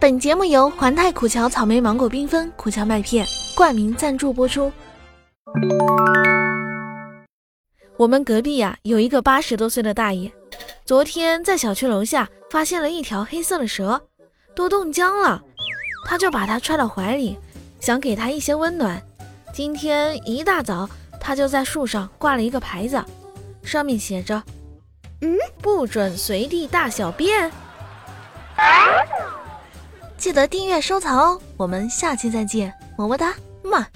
本节目由环太苦荞草莓芒果缤纷苦荞麦片冠名赞助播出。我们隔壁呀有一个八十多岁的大爷，昨天在小区楼下发现了一条黑色的蛇，都冻僵了，他就把它揣到怀里，想给它一些温暖。今天一大早，他就在树上挂了一个牌子，上面写着：“嗯，不准随地大小便。”记得订阅收藏哦，我们下期再见，么么哒，么。